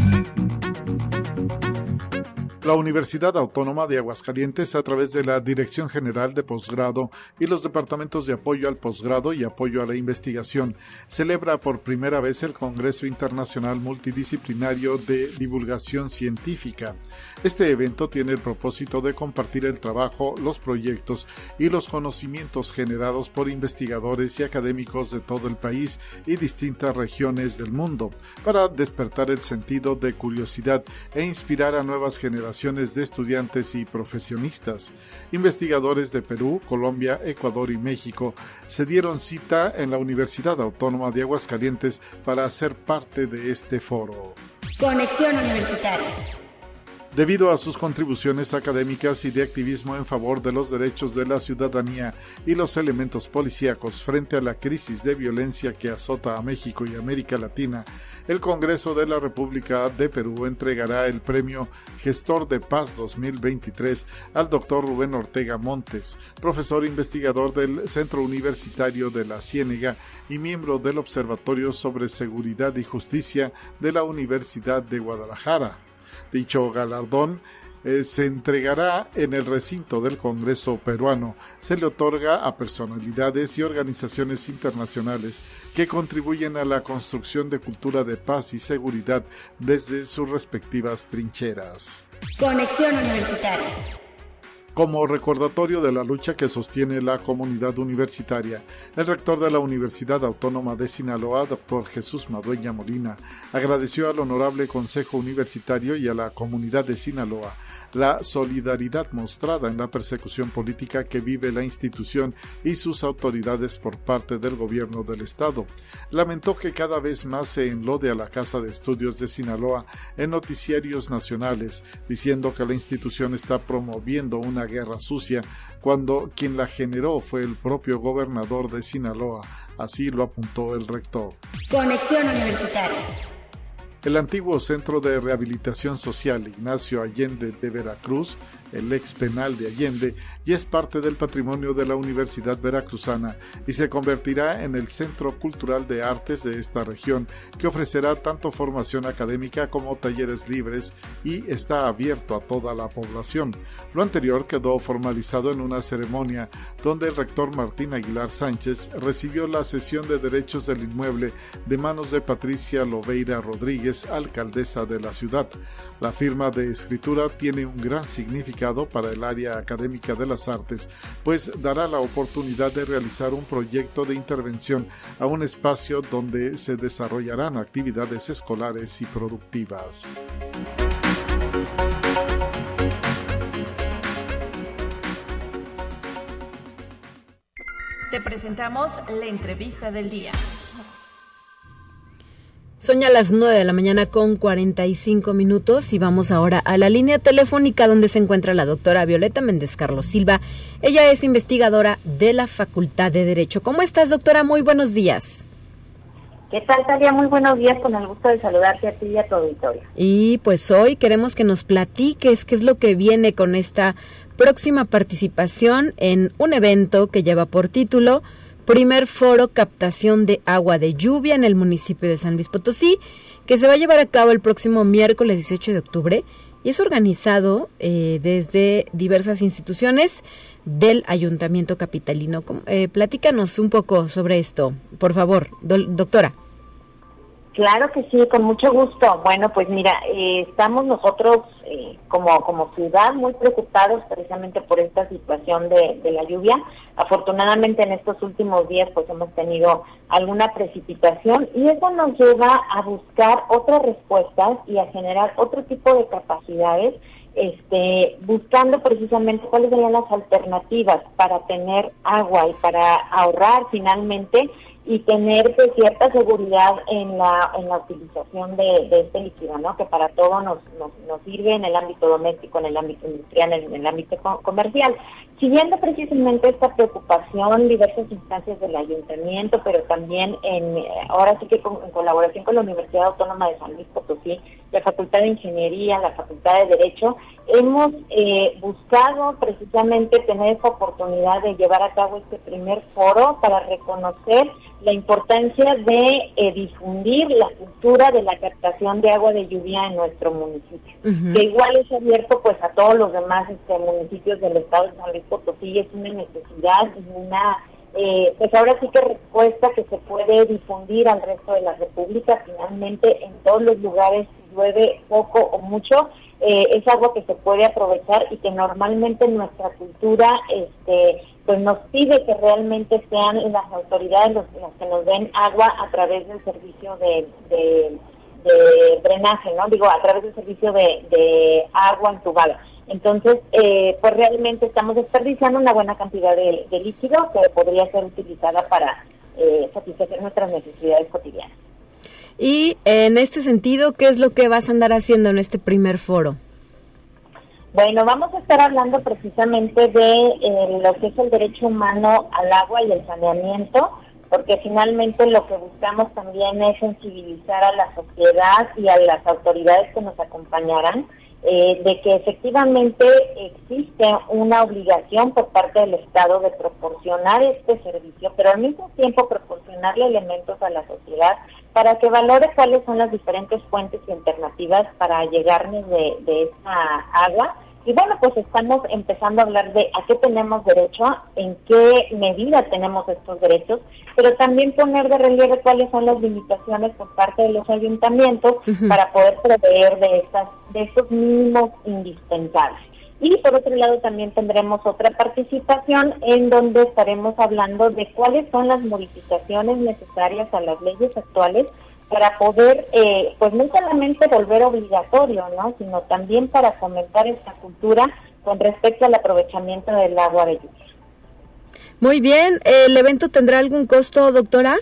La Universidad Autónoma de Aguascalientes, a través de la Dirección General de Posgrado y los departamentos de apoyo al posgrado y apoyo a la investigación, celebra por primera vez el Congreso Internacional Multidisciplinario de Divulgación Científica. Este evento tiene el propósito de compartir el trabajo, los proyectos y los conocimientos generados por investigadores y académicos de todo el país y distintas regiones del mundo, para despertar el sentido de curiosidad e inspirar a nuevas generaciones de estudiantes y profesionistas. Investigadores de Perú, Colombia, Ecuador y México se dieron cita en la Universidad Autónoma de Aguascalientes para ser parte de este foro. Conexión Universitaria. Debido a sus contribuciones académicas y de activismo en favor de los derechos de la ciudadanía y los elementos policíacos frente a la crisis de violencia que azota a México y América Latina, el Congreso de la República de Perú entregará el premio Gestor de Paz 2023 al doctor Rubén Ortega Montes, profesor investigador del Centro Universitario de la Ciénega y miembro del Observatorio sobre Seguridad y Justicia de la Universidad de Guadalajara. Dicho galardón eh, se entregará en el recinto del Congreso peruano. Se le otorga a personalidades y organizaciones internacionales que contribuyen a la construcción de cultura de paz y seguridad desde sus respectivas trincheras. Conexión Universitaria como recordatorio de la lucha que sostiene la comunidad universitaria. El rector de la Universidad Autónoma de Sinaloa, doctor Jesús Madueña Molina, agradeció al Honorable Consejo Universitario y a la comunidad de Sinaloa la solidaridad mostrada en la persecución política que vive la institución y sus autoridades por parte del gobierno del Estado. Lamentó que cada vez más se enlode a la Casa de Estudios de Sinaloa en noticiarios nacionales, diciendo que la institución está promoviendo una guerra sucia cuando quien la generó fue el propio gobernador de Sinaloa. Así lo apuntó el rector. Conexión Universitaria. El antiguo Centro de Rehabilitación Social Ignacio Allende de Veracruz el ex penal de Allende, y es parte del patrimonio de la Universidad Veracruzana y se convertirá en el centro cultural de artes de esta región, que ofrecerá tanto formación académica como talleres libres y está abierto a toda la población. Lo anterior quedó formalizado en una ceremonia donde el rector Martín Aguilar Sánchez recibió la cesión de derechos del inmueble de manos de Patricia Loveira Rodríguez, alcaldesa de la ciudad. La firma de escritura tiene un gran significado para el área académica de las artes, pues dará la oportunidad de realizar un proyecto de intervención a un espacio donde se desarrollarán actividades escolares y productivas. Te presentamos la entrevista del día. Son ya las 9 de la mañana con 45 minutos y vamos ahora a la línea telefónica donde se encuentra la doctora Violeta Méndez Carlos Silva. Ella es investigadora de la Facultad de Derecho. ¿Cómo estás, doctora? Muy buenos días. ¿Qué tal, Talia? Muy buenos días, con el gusto de saludarte a ti y a tu auditorio. Y pues hoy queremos que nos platiques qué es lo que viene con esta próxima participación en un evento que lleva por título primer foro captación de agua de lluvia en el municipio de San Luis Potosí, que se va a llevar a cabo el próximo miércoles 18 de octubre y es organizado eh, desde diversas instituciones del Ayuntamiento Capitalino. Eh, platícanos un poco sobre esto, por favor, doctora. Claro que sí, con mucho gusto. Bueno, pues mira, eh, estamos nosotros eh, como, como ciudad muy preocupados precisamente por esta situación de, de, la lluvia. Afortunadamente en estos últimos días pues hemos tenido alguna precipitación y eso nos lleva a buscar otras respuestas y a generar otro tipo de capacidades este, buscando precisamente cuáles serían las alternativas para tener agua y para ahorrar finalmente y tener pues, cierta seguridad en la, en la utilización de, este líquido, ¿no? que para todo nos, nos, sirve en el ámbito doméstico, en el ámbito industrial, en, el ámbito comercial. Siguiendo precisamente esta preocupación, diversas instancias del ayuntamiento, pero también en, ahora sí que en colaboración con la Universidad Autónoma de San Luis Potosí, la Facultad de Ingeniería, la Facultad de Derecho, hemos eh, buscado precisamente tener esa oportunidad de llevar a cabo este primer foro para reconocer la importancia de eh, difundir la cultura de la captación de agua de lluvia en nuestro municipio, que igual es abierto pues a todos los demás este, municipios del estado de San Luis Potosí, es una necesidad y una, eh, pues ahora sí que respuesta que se puede difundir al resto de la república, finalmente en todos los lugares llueve poco o mucho, eh, es algo que se puede aprovechar y que normalmente nuestra cultura este pues nos pide que realmente sean las autoridades los, que nos den agua a través del servicio de, de, drenaje, ¿no? Digo, a través del servicio de, de agua entubada. Entonces, eh, pues realmente estamos desperdiciando una buena cantidad de, líquido que podría ser utilizada para eh, satisfacer nuestras necesidades cotidianas. Y en este sentido, ¿qué es lo que vas a andar haciendo en este primer foro? Bueno, vamos a estar hablando precisamente de eh, lo que es el derecho humano al agua y el saneamiento, porque finalmente lo que buscamos también es sensibilizar a la sociedad y a las autoridades que nos acompañarán eh, de que efectivamente existe una obligación por parte del Estado de proporcionar este servicio, pero al mismo tiempo proporcionarle elementos a la sociedad para que valore cuáles son las diferentes fuentes y alternativas para llegarnos de, de esa agua y bueno, pues estamos empezando a hablar de a qué tenemos derecho, en qué medida tenemos estos derechos, pero también poner de relieve cuáles son las limitaciones por parte de los ayuntamientos para poder proveer de estas de estos mínimos indispensables. Y por otro lado también tendremos otra participación en donde estaremos hablando de cuáles son las modificaciones necesarias a las leyes actuales para poder, eh, pues no solamente volver obligatorio, ¿no? Sino también para fomentar esta cultura con respecto al aprovechamiento del agua de lluvia. Muy bien, ¿el evento tendrá algún costo, doctora?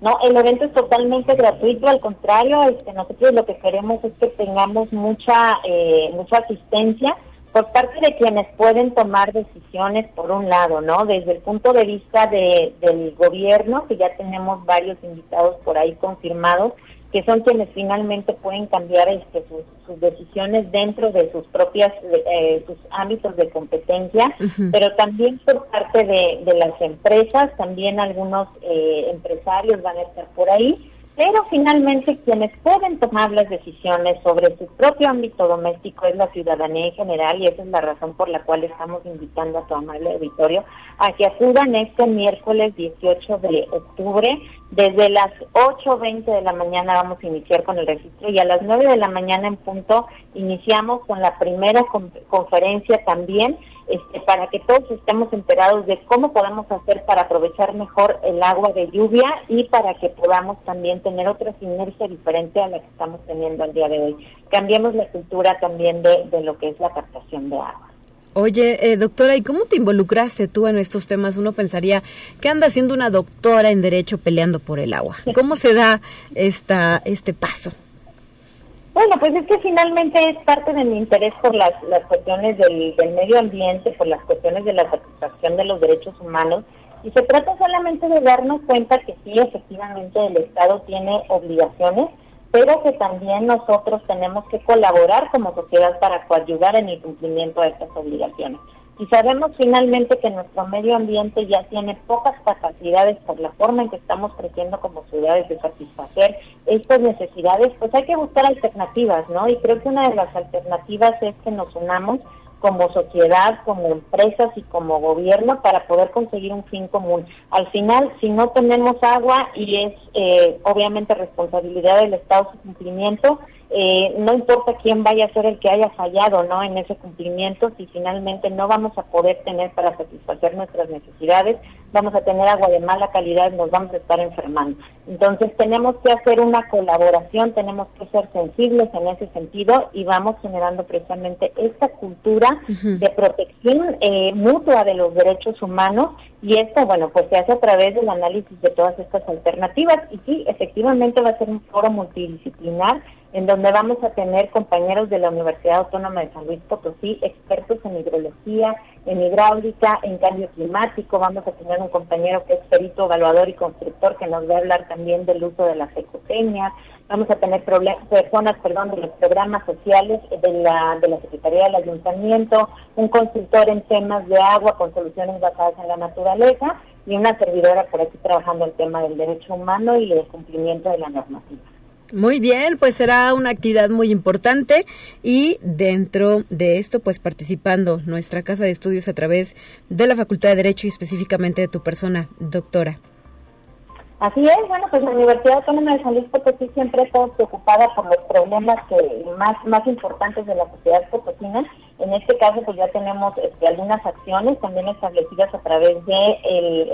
No, el evento es totalmente gratuito, al contrario, este, nosotros lo que queremos es que tengamos mucha, eh, mucha asistencia por parte de quienes pueden tomar decisiones, por un lado, ¿no? Desde el punto de vista de, del gobierno, que ya tenemos varios invitados por ahí confirmados, que son quienes finalmente pueden cambiar este, sus, decisiones dentro de sus propias, eh, sus ámbitos de competencia, pero también por parte de, de, las empresas, también algunos eh, empresarios van a estar por ahí pero finalmente quienes pueden tomar las decisiones sobre su propio ámbito doméstico es la ciudadanía en general y esa es la razón por la cual estamos invitando a tomar el auditorio a que acudan este miércoles 18 de octubre. Desde las 8.20 de la mañana vamos a iniciar con el registro y a las 9 de la mañana en punto iniciamos con la primera conferencia también este, para que todos estemos enterados de cómo podemos hacer para aprovechar mejor el agua de lluvia y para que podamos también tener otra sinergia diferente a la que estamos teniendo al día de hoy. Cambiemos la cultura también de, de lo que es la captación de agua. Oye, eh, doctora, ¿y cómo te involucraste tú en estos temas? Uno pensaría, ¿qué anda haciendo una doctora en Derecho peleando por el agua? ¿Cómo se da esta, este paso? Bueno, pues es que finalmente es parte de mi interés por las, las cuestiones del, del medio ambiente, por las cuestiones de la satisfacción de los derechos humanos. Y se trata solamente de darnos cuenta que sí, efectivamente, el Estado tiene obligaciones, pero que también nosotros tenemos que colaborar como sociedad para coadyuvar en el cumplimiento de estas obligaciones. Y sabemos finalmente que nuestro medio ambiente ya tiene pocas capacidades por la forma en que estamos creciendo como ciudades de satisfacer estas necesidades, pues hay que buscar alternativas, ¿no? Y creo que una de las alternativas es que nos unamos como sociedad, como empresas y como gobierno para poder conseguir un fin común. Al final, si no tenemos agua y es eh, obviamente responsabilidad del Estado su cumplimiento, eh, no importa quién vaya a ser el que haya fallado no en ese cumplimiento, si finalmente no vamos a poder tener para satisfacer nuestras necesidades, vamos a tener agua de mala calidad y nos vamos a estar enfermando. Entonces tenemos que hacer una colaboración, tenemos que ser sensibles en ese sentido y vamos generando precisamente esta cultura de protección eh, mutua de los derechos humanos y esto, bueno, pues se hace a través del análisis de todas estas alternativas y sí, efectivamente va a ser un foro multidisciplinar en donde vamos a tener compañeros de la Universidad Autónoma de San Luis Potosí, expertos en hidrología, en hidráulica, en cambio climático, vamos a tener un compañero que es perito evaluador y constructor que nos va a hablar también del uso de la ecotecnia, vamos a tener personas, perdón, de los programas sociales de la, de la Secretaría del Ayuntamiento, un consultor en temas de agua con soluciones basadas en la naturaleza y una servidora por aquí trabajando el tema del derecho humano y el cumplimiento de la normativa. Muy bien, pues será una actividad muy importante y dentro de esto, pues participando nuestra casa de estudios a través de la Facultad de Derecho y específicamente de tu persona, doctora. Así es, bueno, pues la Universidad Autónoma de San Luis Potosí siempre está preocupada por los problemas que más más importantes de la sociedad potosina. En este caso, pues ya tenemos este, algunas acciones también establecidas a través de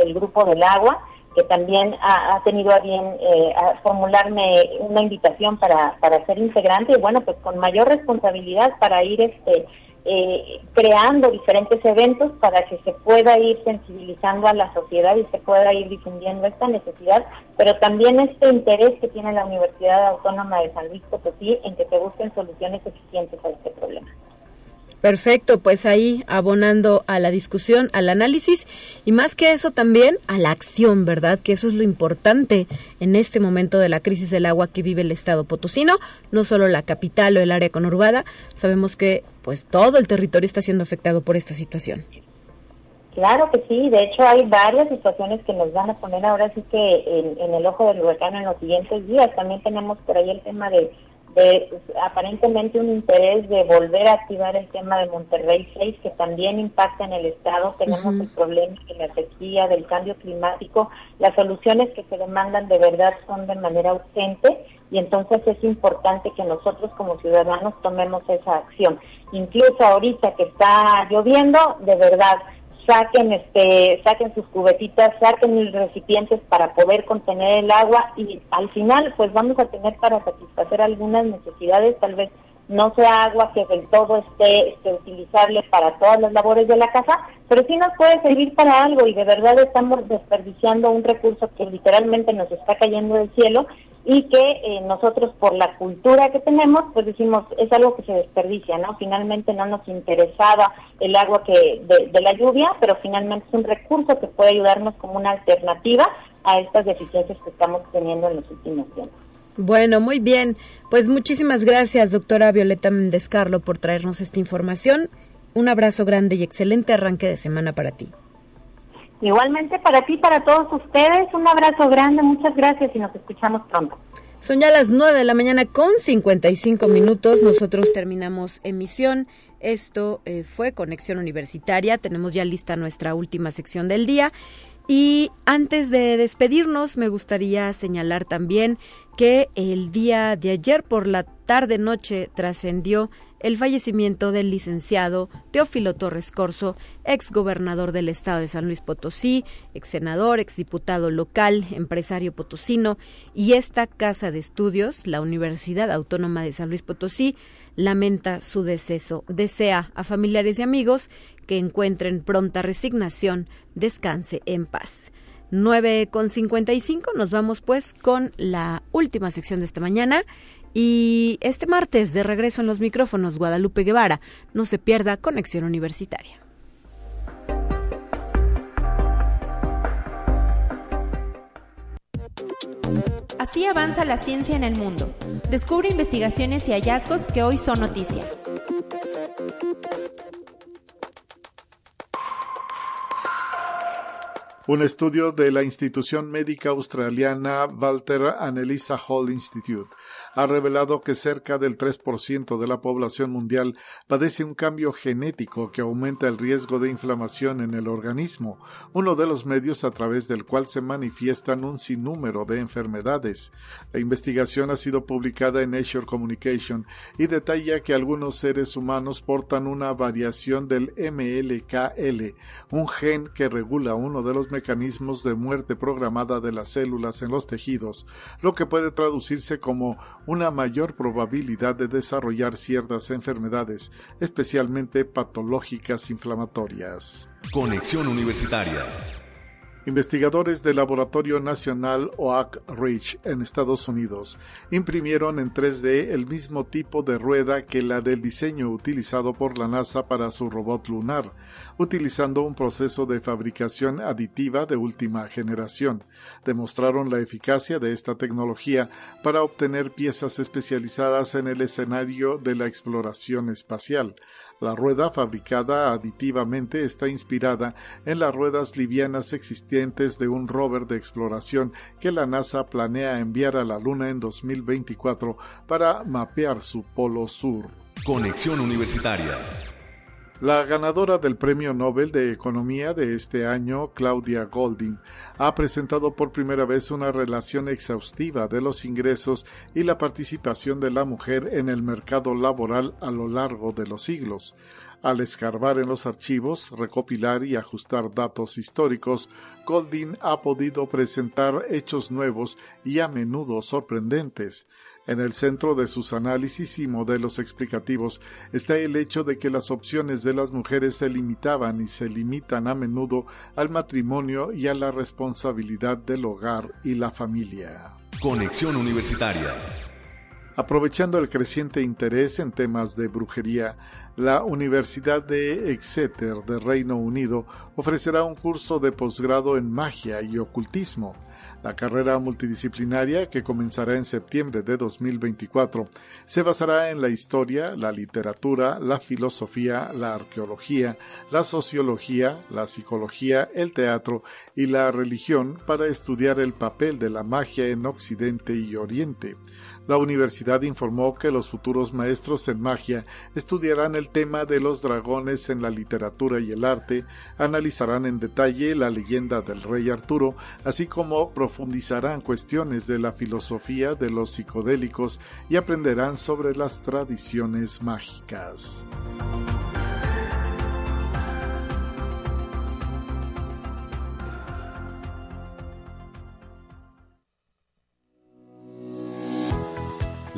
el grupo del agua que también ha, tenido a bien eh, formularme una invitación para, para ser integrante y bueno, pues con mayor responsabilidad para ir este eh, creando diferentes eventos para que se pueda ir sensibilizando a la sociedad y se pueda ir difundiendo esta necesidad, pero también este interés que tiene la Universidad Autónoma de San Luis Potosí en que se busquen soluciones eficientes a este problema. Perfecto, pues ahí abonando a la discusión, al análisis y más que eso también a la acción, ¿verdad? Que eso es lo importante en este momento de la crisis del agua que vive el estado potosino, no solo la capital o el área conurbada, sabemos que pues todo el territorio está siendo afectado por esta situación. Claro que sí, de hecho hay varias situaciones que nos van a poner ahora sí que en, en el ojo del huracán en los siguientes días. También tenemos por ahí el tema de de aparentemente un interés de volver a activar el tema de Monterrey 6, que también impacta en el Estado. Tenemos el problema de la sequía, del cambio climático. Las soluciones que se demandan de verdad son de manera urgente y entonces es importante que nosotros como ciudadanos tomemos esa acción. Incluso ahorita que está lloviendo, de verdad, saquen este saquen sus cubetitas, saquen recipientes para poder contener el agua y al final pues vamos a tener para satisfacer algunas necesidades, tal vez no sea agua que del todo esté, esté utilizable para todas las labores de la casa, pero sí nos puede servir para algo y de verdad estamos desperdiciando un recurso que literalmente nos está cayendo del cielo y que eh, nosotros por la cultura que tenemos, pues decimos, es algo que se desperdicia, ¿no? Finalmente no nos interesaba el agua que de, la lluvia, pero finalmente es un recurso que puede ayudarnos como una alternativa a estas deficiencias que estamos teniendo en los últimos tiempos. Bueno, muy bien. Pues muchísimas gracias, doctora Violeta Méndez Carlo, por traernos esta información. Un abrazo grande y excelente arranque de semana para ti. Igualmente para ti, para todos ustedes, un abrazo grande, muchas gracias y nos escuchamos pronto. Son ya las 9 de la mañana con 55 minutos. Nosotros terminamos emisión. Esto eh, fue Conexión Universitaria. Tenemos ya lista nuestra última sección del día. Y antes de despedirnos, me gustaría señalar también que el día de ayer por la tarde-noche trascendió el fallecimiento del licenciado Teófilo Torres Corso, ex gobernador del estado de San Luis Potosí, ex senador, ex diputado local, empresario potosino, y esta casa de estudios, la Universidad Autónoma de San Luis Potosí, lamenta su deceso. Desea a familiares y amigos que encuentren pronta resignación, descanse en paz. 9 con 55, nos vamos pues con la última sección de esta mañana y este martes, de regreso en los micrófonos, Guadalupe Guevara. No se pierda Conexión Universitaria. Así avanza la ciencia en el mundo. Descubre investigaciones y hallazgos que hoy son noticia. Un estudio de la institución médica australiana Walter Annelisa Hall Institute ha revelado que cerca del 3% de la población mundial padece un cambio genético que aumenta el riesgo de inflamación en el organismo, uno de los medios a través del cual se manifiestan un sinnúmero de enfermedades. La investigación ha sido publicada en Nature Communication y detalla que algunos seres humanos portan una variación del MLKL, un gen que regula uno de los mecanismos de muerte programada de las células en los tejidos, lo que puede traducirse como una mayor probabilidad de desarrollar ciertas enfermedades, especialmente patológicas inflamatorias. Conexión Universitaria Investigadores del Laboratorio Nacional Oak Ridge en Estados Unidos imprimieron en 3D el mismo tipo de rueda que la del diseño utilizado por la NASA para su robot lunar, utilizando un proceso de fabricación aditiva de última generación. Demostraron la eficacia de esta tecnología para obtener piezas especializadas en el escenario de la exploración espacial. La rueda fabricada aditivamente está inspirada en las ruedas livianas existentes de un rover de exploración que la NASA planea enviar a la Luna en 2024 para mapear su polo sur. Conexión Universitaria la ganadora del Premio Nobel de Economía de este año, Claudia Goldin, ha presentado por primera vez una relación exhaustiva de los ingresos y la participación de la mujer en el mercado laboral a lo largo de los siglos. Al escarbar en los archivos, recopilar y ajustar datos históricos, Goldin ha podido presentar hechos nuevos y a menudo sorprendentes. En el centro de sus análisis y modelos explicativos está el hecho de que las opciones de las mujeres se limitaban y se limitan a menudo al matrimonio y a la responsabilidad del hogar y la familia. Conexión Universitaria. Aprovechando el creciente interés en temas de brujería, la Universidad de Exeter de Reino Unido ofrecerá un curso de posgrado en magia y ocultismo. La carrera multidisciplinaria, que comenzará en septiembre de 2024, se basará en la historia, la literatura, la filosofía, la arqueología, la sociología, la psicología, el teatro y la religión para estudiar el papel de la magia en Occidente y Oriente. La universidad informó que los futuros maestros en magia estudiarán el tema de los dragones en la literatura y el arte, analizarán en detalle la leyenda del rey Arturo, así como profundizarán cuestiones de la filosofía de los psicodélicos y aprenderán sobre las tradiciones mágicas.